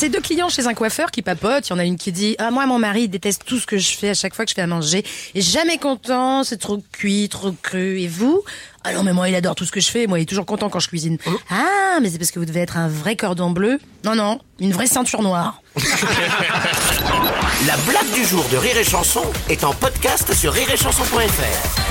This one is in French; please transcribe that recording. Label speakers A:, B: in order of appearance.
A: C'est deux clients chez un coiffeur qui papotent. Il y en a une qui dit Ah, moi, mon mari il déteste tout ce que je fais à chaque fois que je fais à manger. Et jamais content, c'est trop cuit, trop cru. Et vous? Ah non, mais moi, il adore tout ce que je fais. Moi, il est toujours content quand je cuisine. Ah, mais c'est parce que vous devez être un vrai cordon bleu. Non, non, une vraie ceinture noire.
B: La blague du jour de Rire et Chanson est en podcast sur rireetchanson.fr.